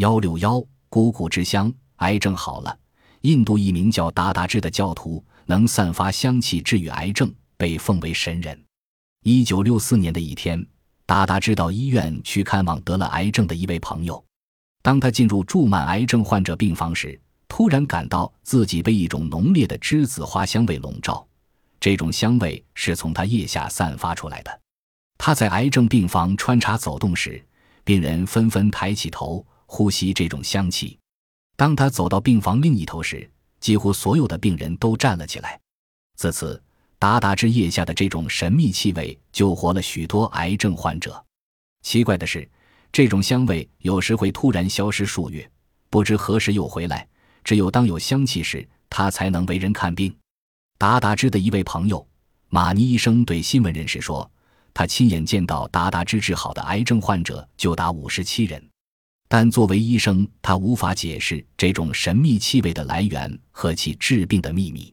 幺六幺，姑姑之乡，癌症好了。印度一名叫达达芝的教徒能散发香气治愈癌症，被奉为神人。一九六四年的一天，达达芝到医院去看望得了癌症的一位朋友。当他进入注满癌症患者病房时，突然感到自己被一种浓烈的栀子花香味笼罩。这种香味是从他腋下散发出来的。他在癌症病房穿插走动时，病人纷纷抬起头呼吸这种香气。当他走到病房另一头时，几乎所有的病人都站了起来。自此，达达之腋下的这种神秘气味救活了许多癌症患者。奇怪的是，这种香味有时会突然消失数月，不知何时又回来。只有当有香气时，他才能为人看病。达达之的一位朋友马尼医生对新闻人士说。他亲眼见到达达之治好的癌症患者就达五十七人，但作为医生，他无法解释这种神秘气味的来源和其治病的秘密。